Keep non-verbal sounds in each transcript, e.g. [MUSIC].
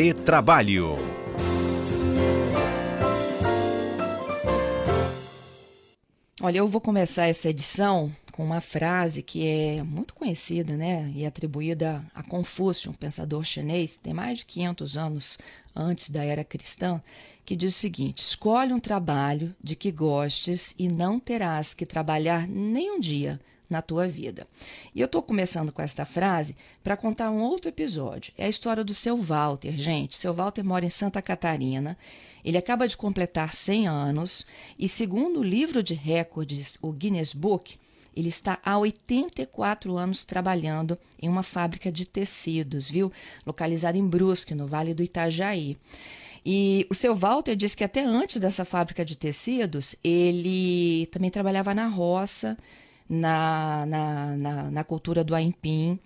Retrabalho. Olha, eu vou começar essa edição com uma frase que é muito conhecida, né, e atribuída a Confúcio, um pensador chinês, tem mais de 500 anos antes da era cristã, que diz o seguinte: escolhe um trabalho de que gostes e não terás que trabalhar nem um dia na tua vida. E eu estou começando com esta frase para contar um outro episódio. É a história do seu Walter, gente. Seu Walter mora em Santa Catarina. Ele acaba de completar 100 anos e, segundo o livro de recordes, o Guinness Book, ele está há 84 anos trabalhando em uma fábrica de tecidos, viu? Localizada em Brusque, no Vale do Itajaí. E o seu Walter disse que até antes dessa fábrica de tecidos, ele também trabalhava na roça, na, na, na, na cultura do Aimpim.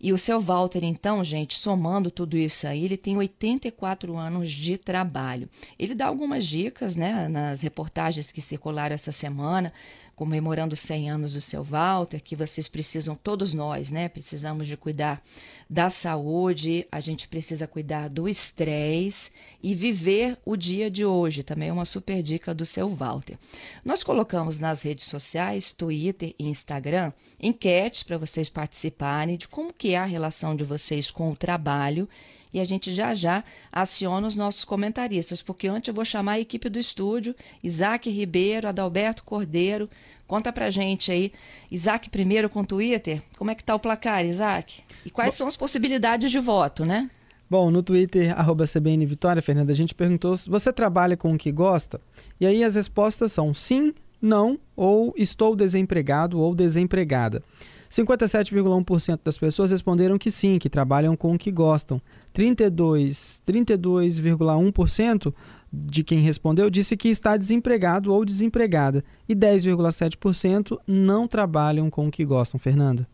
E o seu Walter, então, gente, somando tudo isso aí, ele tem 84 anos de trabalho. Ele dá algumas dicas, né, nas reportagens que circularam essa semana, comemorando 100 anos do seu Walter, que vocês precisam, todos nós, né? Precisamos de cuidar da saúde, a gente precisa cuidar do estresse e viver o dia de hoje. Também é uma super dica do seu Walter. Nós colocamos nas redes sociais, Twitter e Instagram, enquetes para vocês participarem de como que é a relação de vocês com o trabalho e a gente já já aciona os nossos comentaristas, porque antes eu vou chamar a equipe do estúdio, Isaac Ribeiro, Adalberto Cordeiro. Conta pra gente aí, Isaac primeiro com o Twitter, como é que tá o placar, Isaac? E quais Bom, são as possibilidades de voto, né? Bom, no Twitter, arroba CBN Vitória, Fernanda, a gente perguntou se você trabalha com o que gosta. E aí as respostas são sim, não, ou estou desempregado ou desempregada. 57,1% das pessoas responderam que sim, que trabalham com o que gostam. 32, 32,1% de quem respondeu disse que está desempregado ou desempregada. E 10,7% não trabalham com o que gostam. Fernanda?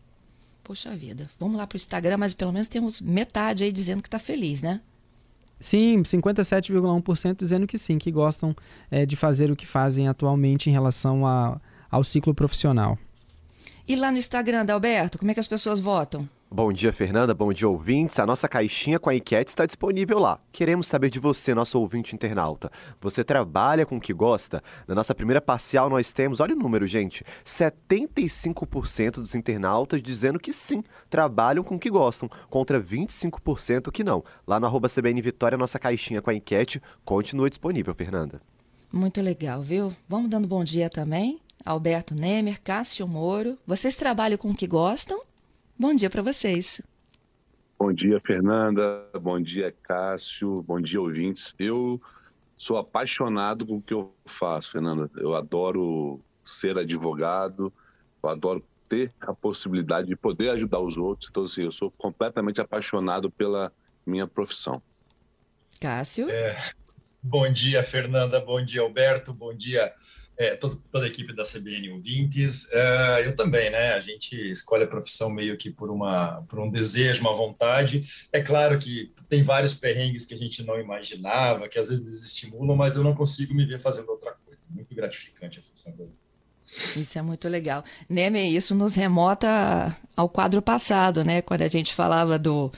Poxa vida, vamos lá para o Instagram, mas pelo menos temos metade aí dizendo que está feliz, né? Sim, 57,1% dizendo que sim, que gostam é, de fazer o que fazem atualmente em relação a, ao ciclo profissional. E lá no Instagram, Alberto, como é que as pessoas votam? Bom dia, Fernanda. Bom dia, ouvintes. A nossa caixinha com a enquete está disponível lá. Queremos saber de você, nosso ouvinte internauta. Você trabalha com o que gosta? Na nossa primeira parcial, nós temos, olha o número, gente: 75% dos internautas dizendo que sim, trabalham com o que gostam, contra 25% que não. Lá no arroba CBN Vitória, nossa caixinha com a enquete continua disponível, Fernanda. Muito legal, viu? Vamos dando bom dia também. Alberto Nemer, Cássio Moro. Vocês trabalham com o que gostam? Bom dia para vocês. Bom dia, Fernanda. Bom dia, Cássio. Bom dia, ouvintes. Eu sou apaixonado com o que eu faço, Fernanda. Eu adoro ser advogado, eu adoro ter a possibilidade de poder ajudar os outros. Então, assim, eu sou completamente apaixonado pela minha profissão. Cássio? É, bom dia, Fernanda. Bom dia, Alberto. Bom dia, é, toda a equipe da CBN Ouvintes, é, eu também, né? A gente escolhe a profissão meio que por, uma, por um desejo, uma vontade. É claro que tem vários perrengues que a gente não imaginava, que às vezes desestimulam, mas eu não consigo me ver fazendo outra coisa. Muito gratificante a função dele. Isso é muito legal. Neme, isso nos remota ao quadro passado, né? Quando a gente falava do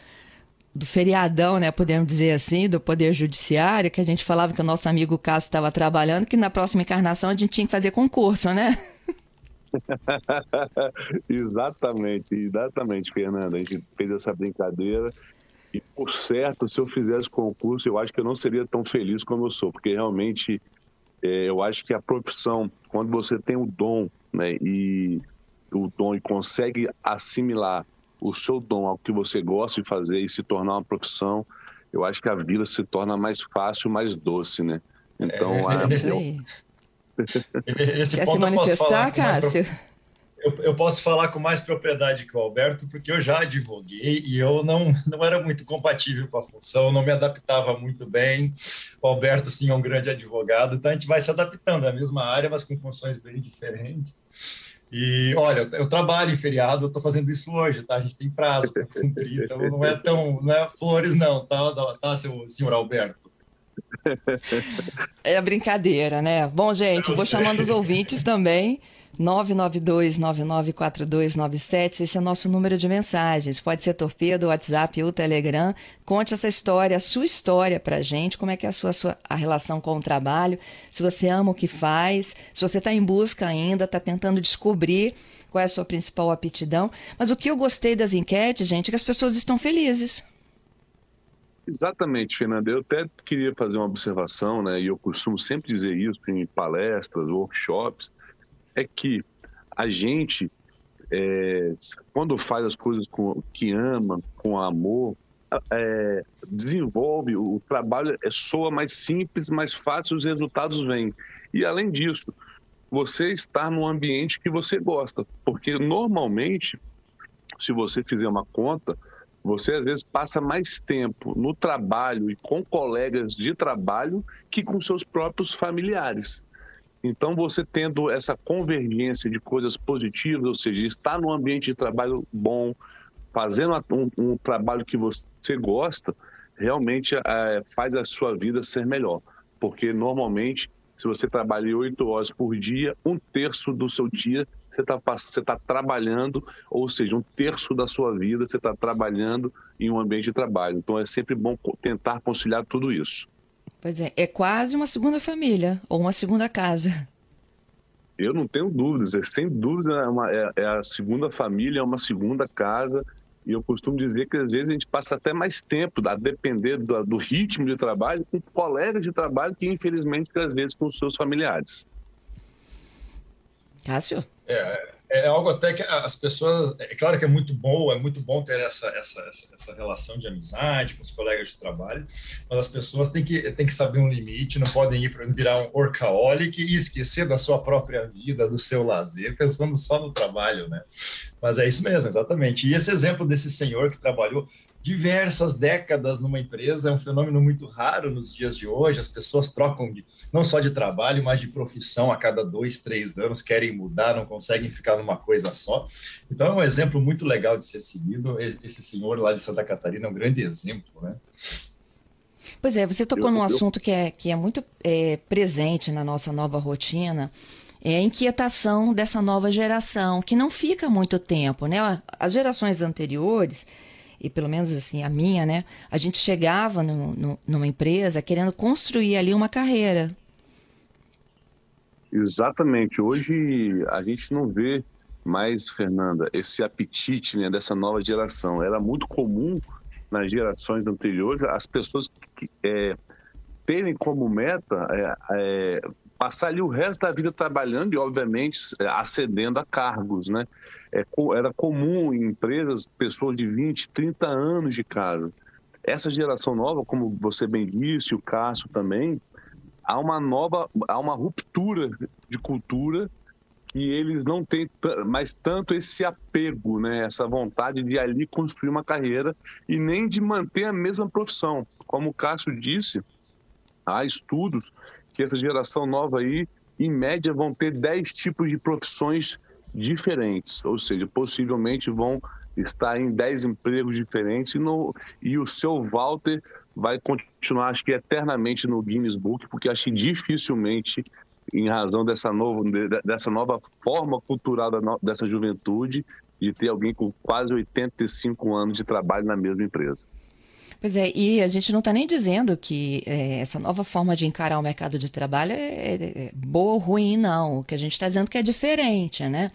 do feriadão, né, podemos dizer assim, do Poder Judiciário, que a gente falava que o nosso amigo Cássio estava trabalhando, que na próxima encarnação a gente tinha que fazer concurso, né? [LAUGHS] exatamente, exatamente, Fernanda. A gente fez essa brincadeira. E, por certo, se eu fizesse concurso, eu acho que eu não seria tão feliz como eu sou, porque realmente é, eu acho que a profissão, quando você tem o dom, né, e o dom e consegue assimilar o seu dom ao que você gosta de fazer e se tornar uma profissão, eu acho que a vida se torna mais fácil, mais doce, né? Então, é, é isso aí. Esse Quer se manifestar, Cássio? Eu, eu, posso falar com mais propriedade que o Alberto, porque eu já advoguei e eu não, não era muito compatível com a função, não me adaptava muito bem. O Alberto, sim, é um grande advogado, então a gente vai se adaptando, é a mesma área, mas com funções bem diferentes. E olha, eu trabalho em feriado, eu estou fazendo isso hoje, tá? A gente tem prazo para cumprir, então não é tão, não é flores não, tá, tá, senhor Alberto? [LAUGHS] É brincadeira, né? Bom, gente, vou chamando os ouvintes também 992-994297, esse é o nosso número de mensagens. Pode ser torpedo, WhatsApp ou Telegram. Conte essa história, a sua história pra gente, como é que é a sua, sua a relação com o trabalho, se você ama o que faz, se você está em busca ainda, está tentando descobrir qual é a sua principal aptidão. Mas o que eu gostei das enquetes, gente, é que as pessoas estão felizes. Exatamente, Fernanda. Eu até queria fazer uma observação, né? E eu costumo sempre dizer isso em palestras, workshops, é que a gente, é, quando faz as coisas com que ama, com amor, é, desenvolve o trabalho, é, soa mais simples, mais fácil, os resultados vêm. E além disso, você estar num ambiente que você gosta, porque normalmente, se você fizer uma conta, você às vezes passa mais tempo no trabalho e com colegas de trabalho que com seus próprios familiares. Então, você tendo essa convergência de coisas positivas, ou seja, estar num ambiente de trabalho bom, fazendo um, um trabalho que você gosta, realmente é, faz a sua vida ser melhor. Porque normalmente, se você trabalha oito horas por dia, um terço do seu dia você está você tá trabalhando, ou seja, um terço da sua vida você está trabalhando em um ambiente de trabalho. Então é sempre bom tentar conciliar tudo isso. Pois é, é quase uma segunda família ou uma segunda casa. Eu não tenho dúvidas, é, sem dúvida é, uma, é, é, a segunda família, é uma segunda casa. E eu costumo dizer que às vezes a gente passa até mais tempo, a depender do, do ritmo de trabalho, com colegas de trabalho que, infelizmente, às vezes com os seus familiares. Cássio? É, é algo até que as pessoas. É claro que é muito bom, é muito bom ter essa, essa, essa, relação de amizade com os colegas de trabalho, mas as pessoas têm que, têm que saber um limite, não podem ir para virar um workaholic e esquecer da sua própria vida, do seu lazer, pensando só no trabalho, né? Mas é isso mesmo, exatamente. E esse exemplo desse senhor que trabalhou diversas décadas numa empresa é um fenômeno muito raro nos dias de hoje. As pessoas trocam de, não só de trabalho, mas de profissão a cada dois, três anos, querem mudar, não conseguem ficar numa coisa só. Então é um exemplo muito legal de ser seguido. Esse senhor lá de Santa Catarina é um grande exemplo, né? Pois é, você tocou eu, num eu... assunto que é, que é muito é, presente na nossa nova rotina, é a inquietação dessa nova geração, que não fica muito tempo, né? As gerações anteriores, e pelo menos assim a minha, né? A gente chegava no, no, numa empresa querendo construir ali uma carreira. Exatamente. Hoje a gente não vê mais, Fernanda, esse apetite né, dessa nova geração. Era muito comum nas gerações anteriores as pessoas que, é, terem como meta é, é, passar ali o resto da vida trabalhando e, obviamente, é, acedendo a cargos, né? É, era comum em empresas pessoas de 20, 30 anos de casa. Essa geração nova, como você bem disse, o Cássio também, há uma nova, há uma ruptura de cultura que eles não têm mais tanto esse apego, né? Essa vontade de ali construir uma carreira e nem de manter a mesma profissão. Como o Cássio disse, há estudos que essa geração nova aí, em média, vão ter 10 tipos de profissões diferentes, ou seja, possivelmente vão estar em 10 empregos diferentes e, no, e o seu Walter vai continuar, acho que eternamente no Guinness Book, porque acho que dificilmente, em razão dessa, novo, dessa nova forma cultural dessa juventude, de ter alguém com quase 85 anos de trabalho na mesma empresa. Pois é, e a gente não está nem dizendo que é, essa nova forma de encarar o mercado de trabalho é, é, é boa ou ruim, não. O que a gente está dizendo é que é diferente, né?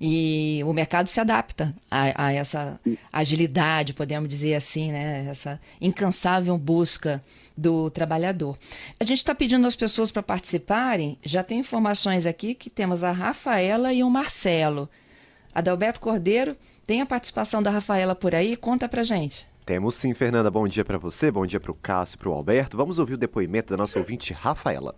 E o mercado se adapta a, a, essa agilidade, podemos dizer assim, né? essa incansável busca do trabalhador. A gente está pedindo às pessoas para participarem, já tem informações aqui que temos a Rafaela e o Marcelo. Adalberto Cordeiro, tem a participação da Rafaela por aí? Conta para gente. Temos sim, Fernanda. Bom dia para você, bom dia para o Cássio e para o Alberto. Vamos ouvir o depoimento da nossa ouvinte Rafaela.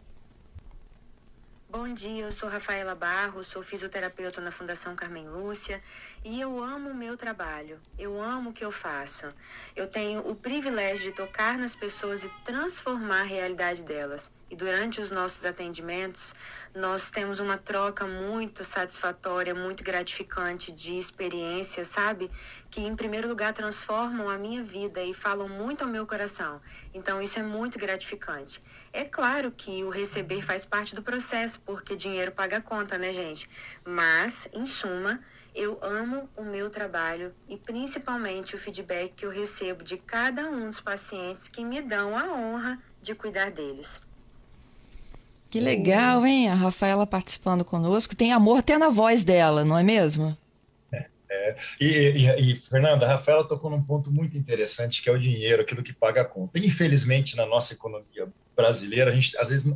Bom dia, eu sou Rafaela Barros, sou fisioterapeuta na Fundação Carmen Lúcia e eu amo o meu trabalho. Eu amo o que eu faço. Eu tenho o privilégio de tocar nas pessoas e transformar a realidade delas. E durante os nossos atendimentos, nós temos uma troca muito satisfatória, muito gratificante de experiências, sabe? Que em primeiro lugar transformam a minha vida e falam muito ao meu coração. Então isso é muito gratificante. É claro que o receber faz parte do processo, porque dinheiro paga a conta, né, gente? Mas, em suma, eu amo o meu trabalho e principalmente o feedback que eu recebo de cada um dos pacientes que me dão a honra de cuidar deles. Que legal, hein? A Rafaela participando conosco. Tem amor até na voz dela, não é mesmo? É, é. E, e, e, Fernanda, a Rafaela tocou num ponto muito interessante, que é o dinheiro, aquilo que paga a conta. Infelizmente, na nossa economia brasileira, a gente às vezes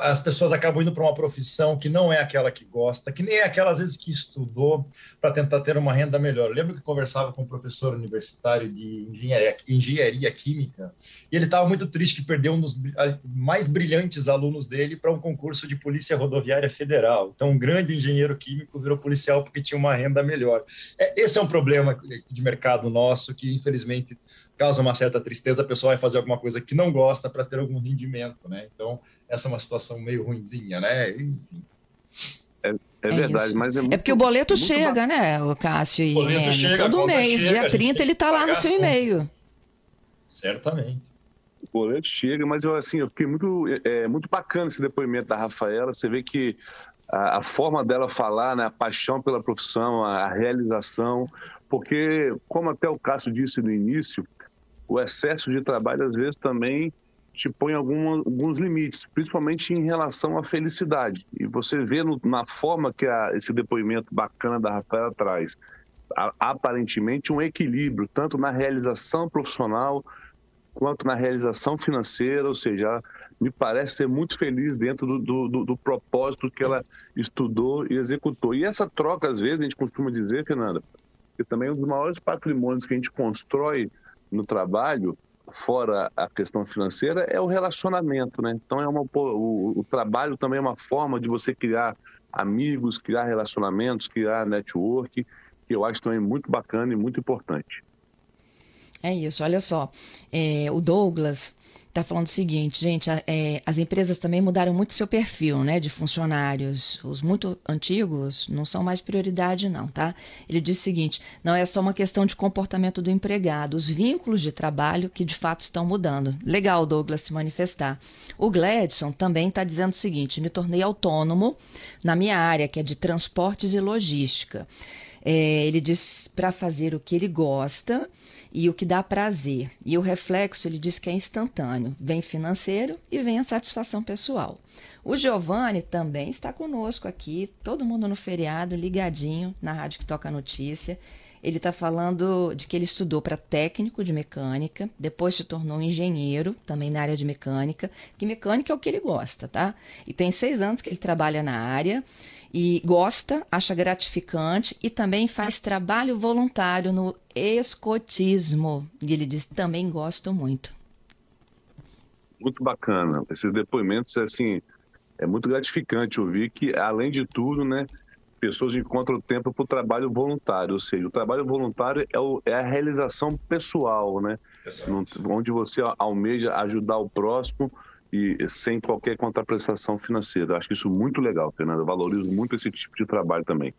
as pessoas acabam indo para uma profissão que não é aquela que gosta, que nem é aquela às vezes que estudou para tentar ter uma renda melhor. Eu lembro que conversava com um professor universitário de engenharia, engenharia química e ele estava muito triste que perdeu um dos mais brilhantes alunos dele para um concurso de polícia rodoviária federal. Então, um grande engenheiro químico virou policial porque tinha uma renda melhor. É, esse é um problema de mercado nosso que infelizmente causa uma certa tristeza, a pessoa vai fazer alguma coisa que não gosta para ter algum rendimento, né? Então, essa é uma situação meio ruinzinha, né? Enfim. É, é, é verdade, isso. mas é muito, É porque o boleto chega, né, o Cássio e boleto chega, todo mês, chega, dia 30 ele está lá no seu e-mail. Certamente. O boleto chega, mas eu assim, eu fiquei muito é, muito bacana esse depoimento da Rafaela, você vê que a, a forma dela falar, né, a paixão pela profissão, a, a realização, porque como até o Cássio disse no início, o excesso de trabalho às vezes também te põe alguma, alguns limites, principalmente em relação à felicidade. E você vê no, na forma que a, esse depoimento bacana da Rafaela traz, a, aparentemente um equilíbrio, tanto na realização profissional quanto na realização financeira, ou seja, me parece ser muito feliz dentro do, do, do, propósito que ela estudou e executou. E essa troca, às vezes, a gente costuma dizer, Fernanda, que também é um dos maiores patrimônios que a gente constrói no trabalho, fora a questão financeira, é o relacionamento, né? Então, é uma, o, o trabalho também é uma forma de você criar amigos, criar relacionamentos, criar network, que eu acho também muito bacana e muito importante. É isso, olha só. É, o Douglas está falando o seguinte, gente, é, as empresas também mudaram muito seu perfil, né, de funcionários. Os muito antigos não são mais prioridade, não, tá? Ele diz o seguinte: não é só uma questão de comportamento do empregado, os vínculos de trabalho que de fato estão mudando. Legal, Douglas, se manifestar. O Gladson também está dizendo o seguinte: me tornei autônomo na minha área, que é de transportes e logística. É, ele diz para fazer o que ele gosta e o que dá prazer. E o reflexo, ele diz que é instantâneo. Vem financeiro e vem a satisfação pessoal. O Giovanni também está conosco aqui, todo mundo no feriado, ligadinho na rádio que toca notícia. Ele está falando de que ele estudou para técnico de mecânica, depois se tornou engenheiro, também na área de mecânica, que mecânica é o que ele gosta, tá? E tem seis anos que ele trabalha na área e gosta, acha gratificante e também faz trabalho voluntário no escotismo. E ele diz: também gosto muito. Muito bacana. Esses depoimentos, assim, é muito gratificante ouvir que, além de tudo, né, pessoas encontram tempo para o trabalho voluntário. Ou seja, o trabalho voluntário é, o, é a realização pessoal, né? Onde você almeja ajudar o próximo e sem qualquer contraprestação financeira. Acho isso muito legal, Fernanda. valorizo muito esse tipo de trabalho também.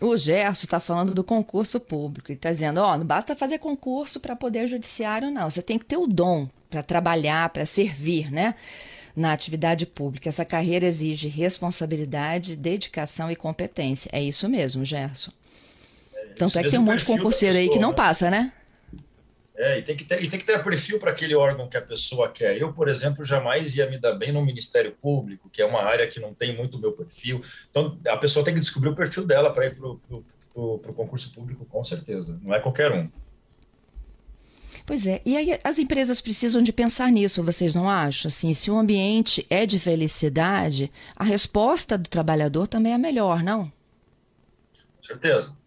O Gerson está falando do concurso público. Ele está dizendo: ó, oh, não basta fazer concurso para poder judiciário, não. Você tem que ter o dom para trabalhar, para servir, né? Na atividade pública. Essa carreira exige responsabilidade, dedicação e competência. É isso mesmo, Gerson. É, Tanto é que tem um monte de concurseiro aí que não né? passa, né? É, e tem que ter, e tem que ter perfil para aquele órgão que a pessoa quer. Eu, por exemplo, jamais ia me dar bem no Ministério Público, que é uma área que não tem muito o meu perfil. Então, a pessoa tem que descobrir o perfil dela para ir para o concurso público, com certeza. Não é qualquer um. Pois é, e aí as empresas precisam de pensar nisso, vocês não acham? Assim, se o ambiente é de felicidade, a resposta do trabalhador também é melhor, não? Com certeza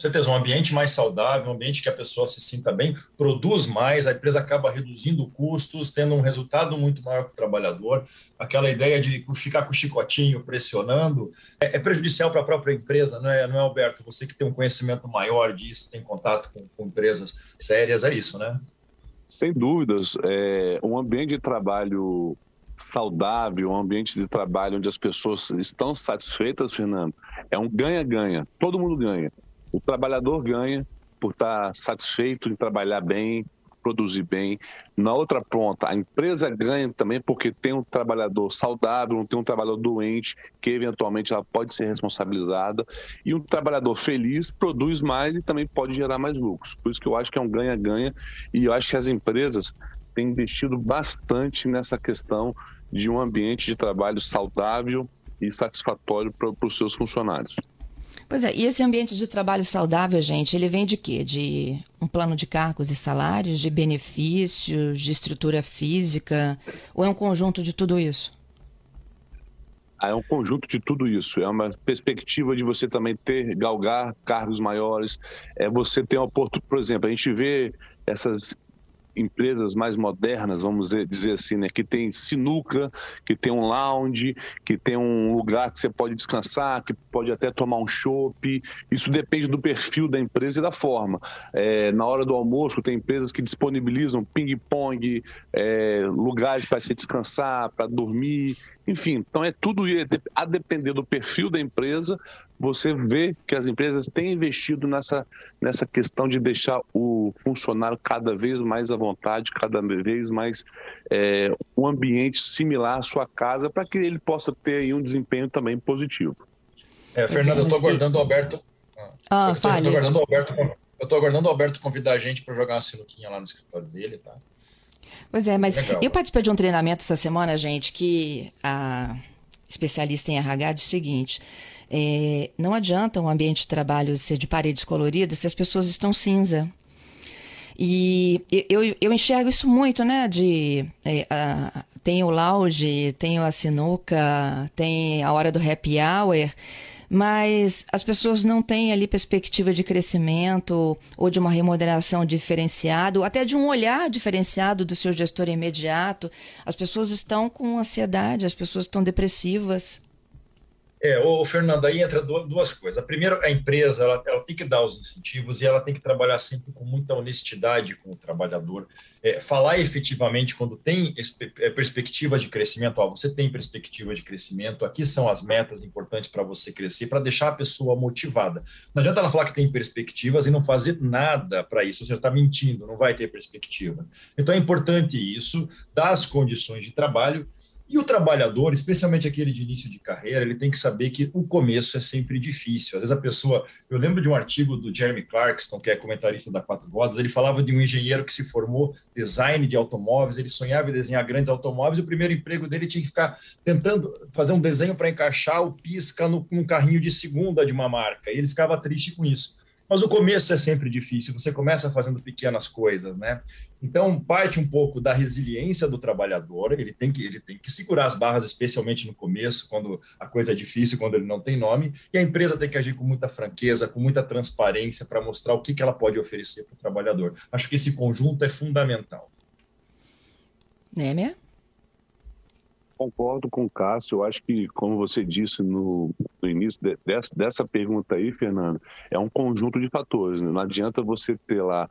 certeza, um ambiente mais saudável, um ambiente que a pessoa se sinta bem, produz mais, a empresa acaba reduzindo custos, tendo um resultado muito maior para o trabalhador. Aquela ideia de ficar com o chicotinho pressionando é, é prejudicial para a própria empresa, não é, não é, Alberto? Você que tem um conhecimento maior disso, tem contato com, com empresas sérias, é isso, né? Sem dúvidas. É, um ambiente de trabalho saudável, um ambiente de trabalho onde as pessoas estão satisfeitas, Fernando, é um ganha-ganha. Todo mundo ganha. O trabalhador ganha por estar satisfeito em trabalhar bem, produzir bem. Na outra ponta, a empresa ganha também porque tem um trabalhador saudável, não tem um trabalhador doente, que eventualmente ela pode ser responsabilizada. E um trabalhador feliz produz mais e também pode gerar mais lucros. Por isso que eu acho que é um ganha-ganha e eu acho que as empresas têm investido bastante nessa questão de um ambiente de trabalho saudável e satisfatório para os seus funcionários. Pois é, e esse ambiente de trabalho saudável, gente, ele vem de quê? De um plano de cargos e salários, de benefícios, de estrutura física, ou é um conjunto de tudo isso? Ah, é um conjunto de tudo isso. É uma perspectiva de você também ter, galgar cargos maiores. É você ter uma oportunidade. Por exemplo, a gente vê essas empresas mais modernas, vamos dizer assim, né, que tem sinuca, que tem um lounge, que tem um lugar que você pode descansar, que pode até tomar um chopp. Isso depende do perfil da empresa e da forma. É, na hora do almoço, tem empresas que disponibilizam ping-pong, é, lugares para se descansar, para dormir. Enfim, então é tudo a depender do perfil da empresa, você vê que as empresas têm investido nessa, nessa questão de deixar o funcionário cada vez mais à vontade, cada vez mais é, um ambiente similar à sua casa, para que ele possa ter aí um desempenho também positivo. É, Fernando, eu estou aguardando o Alberto. Ah, eu estou aguardando o Alberto. Eu estou aguardando o Alberto convidar a gente para jogar uma sinuquinha lá no escritório dele, tá? Pois é, mas Legal. eu participei de um treinamento essa semana, gente, que a especialista em RH disse o seguinte: é, não adianta um ambiente de trabalho ser de paredes coloridas se as pessoas estão cinza. E eu, eu enxergo isso muito, né? De é, a, tem o lounge, tem a sinuca, tem a hora do happy hour, mas as pessoas não têm ali perspectiva de crescimento ou de uma remuneração diferenciada, ou até de um olhar diferenciado do seu gestor imediato. As pessoas estão com ansiedade, as pessoas estão depressivas. É, o Fernando, aí entra duas coisas. A primeira, a empresa ela, ela, tem que dar os incentivos e ela tem que trabalhar sempre com muita honestidade com o trabalhador. É, falar efetivamente quando tem é, perspectiva de crescimento. Ó, você tem perspectiva de crescimento, aqui são as metas importantes para você crescer, para deixar a pessoa motivada. Não adianta ela falar que tem perspectivas e não fazer nada para isso. Você está mentindo, não vai ter perspectiva. Então é importante isso, dar as condições de trabalho e o trabalhador, especialmente aquele de início de carreira, ele tem que saber que o começo é sempre difícil. Às vezes a pessoa. Eu lembro de um artigo do Jeremy Clarkson, que é comentarista da Quatro Rodas, ele falava de um engenheiro que se formou design de automóveis, ele sonhava em desenhar grandes automóveis, e o primeiro emprego dele tinha que ficar tentando fazer um desenho para encaixar o pisca no, num carrinho de segunda de uma marca. E ele ficava triste com isso. Mas o começo é sempre difícil, você começa fazendo pequenas coisas, né? Então, parte um pouco da resiliência do trabalhador, ele tem que, ele tem que segurar as barras, especialmente no começo, quando a coisa é difícil, quando ele não tem nome, e a empresa tem que agir com muita franqueza, com muita transparência para mostrar o que, que ela pode oferecer para o trabalhador. Acho que esse conjunto é fundamental. Némia? Concordo com o Cássio. Eu acho que, como você disse no, no início de, dessa, dessa pergunta aí, Fernando, é um conjunto de fatores. Né? Não adianta você ter lá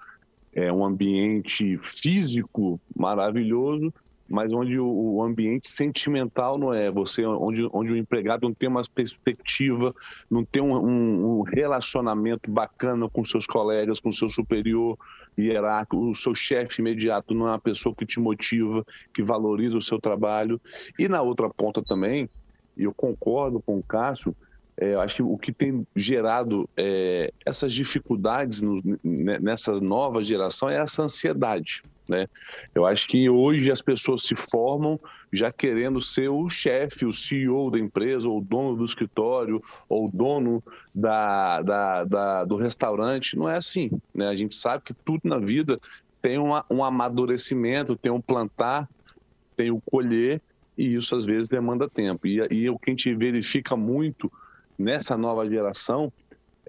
é um ambiente físico maravilhoso, mas onde o, ambiente sentimental não é. Você, onde, onde o empregado não tem uma perspectiva, não tem um, um, um relacionamento bacana com seus colegas, com seu superior hierárquico, o seu chefe imediato não é uma pessoa que te motiva, que valoriza o seu trabalho. E na outra ponta também, e eu concordo com o Cássio, é, acho que o que tem gerado é, essas dificuldades no, nessa nova geração é essa ansiedade. Né? Eu acho que hoje as pessoas se formam já querendo ser o chefe, o CEO da empresa, ou o dono do escritório, ou o dono da, da, da, do restaurante. Não é assim. Né? A gente sabe que tudo na vida tem uma, um amadurecimento, tem um plantar, tem o colher, e isso às vezes demanda tempo. E, e o que a gente verifica muito nessa nova geração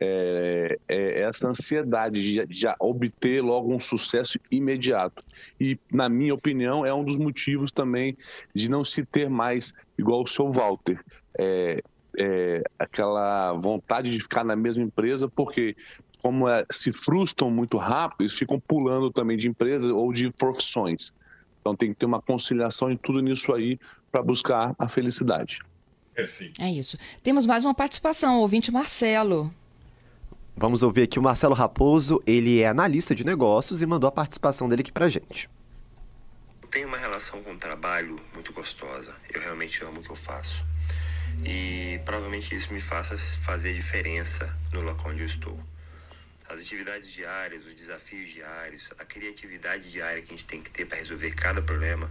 é, é essa ansiedade de, de, obter logo um sucesso imediato. E, na minha opinião, é um dos motivos também de não se ter mais, igual o seu Walter, é, é, aquela vontade de ficar na mesma empresa, porque como é, se frustram muito rápido, eles ficam pulando também de empresa ou de profissões. Então tem que ter uma conciliação em tudo nisso aí para buscar a felicidade. Perfeito. É isso. Temos mais uma participação, o ouvinte Marcelo. Vamos ouvir aqui o Marcelo Raposo, ele é analista de negócios e mandou a participação dele aqui pra gente. Tenho uma relação com o trabalho muito gostosa. Eu realmente amo o que eu faço. E provavelmente isso me faça fazer diferença no local onde eu estou. As atividades diárias, os desafios diários, a criatividade diária que a gente tem que ter para resolver cada problema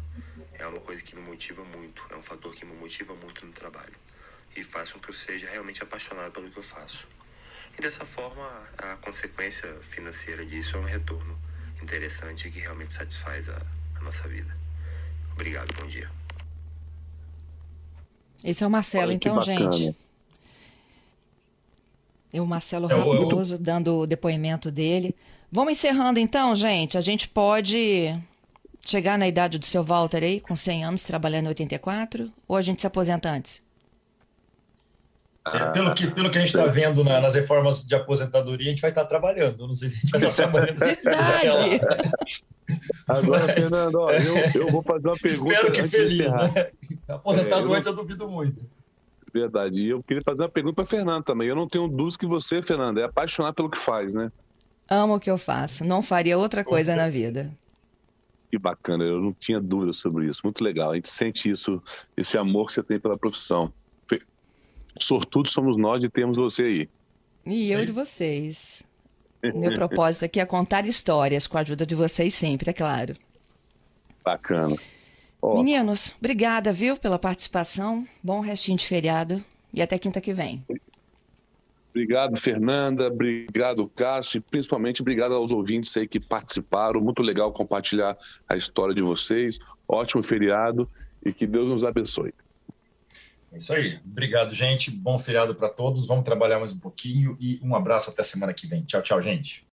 é uma coisa que me motiva muito, é um fator que me motiva muito no trabalho e faz com que eu seja realmente apaixonado pelo que eu faço. E dessa forma, a consequência financeira disso é um retorno interessante que realmente satisfaz a, a nossa vida. Obrigado, bom dia. Esse é o Marcelo, Olha então, gente. É o Marcelo É, eu- Raposo dando o depoimento dele. Vamos encerrando então, gente. A gente pode chegar na idade do seu Walter aí, com 100 anos, trabalhando em 84, ou a gente se aposenta antes? [LAUGHS] Pelo, que, pelo que a gente está vendo na- nas reformas de aposentadoria, a gente vai estar trabalhando. Eu não sei se a gente vai estar trabalhando. [LAUGHS] Verdade! [LAUGHS] Agora, Mas- Fernando, ó, eu, eu vou fazer uma pergunta Espero que feliz, né? Aposentado É, antes eu duvido muito. Verdade. E eu queria fazer uma pergunta para Fernando também. Eu não tenho dúvidas que você, Fernando, é apaixonado pelo que faz, né? Amo o que eu faço. Não faria outra coisa certeza. na vida. Que bacana, eu não tinha dúvida sobre isso. Muito legal. A gente sente isso, esse amor que você tem pela profissão. Sortudos somos nós de termos você aí. E eu de vocês. Meu propósito aqui é contar histórias com a ajuda de vocês sempre, é claro. Bacana. Ó, Meninos, obrigada, viu, pela participação. Bom restinho de feriado e até quinta que vem. Obrigado, Fernanda. Obrigado, Cássio. E principalmente obrigado aos ouvintes aí que participaram. Muito legal compartilhar a história de vocês. Ótimo feriado e que Deus nos abençoe. É isso aí. Obrigado, gente. Bom feriado para todos. Vamos trabalhar mais um pouquinho e um abraço até semana que vem. Tchau, tchau, gente.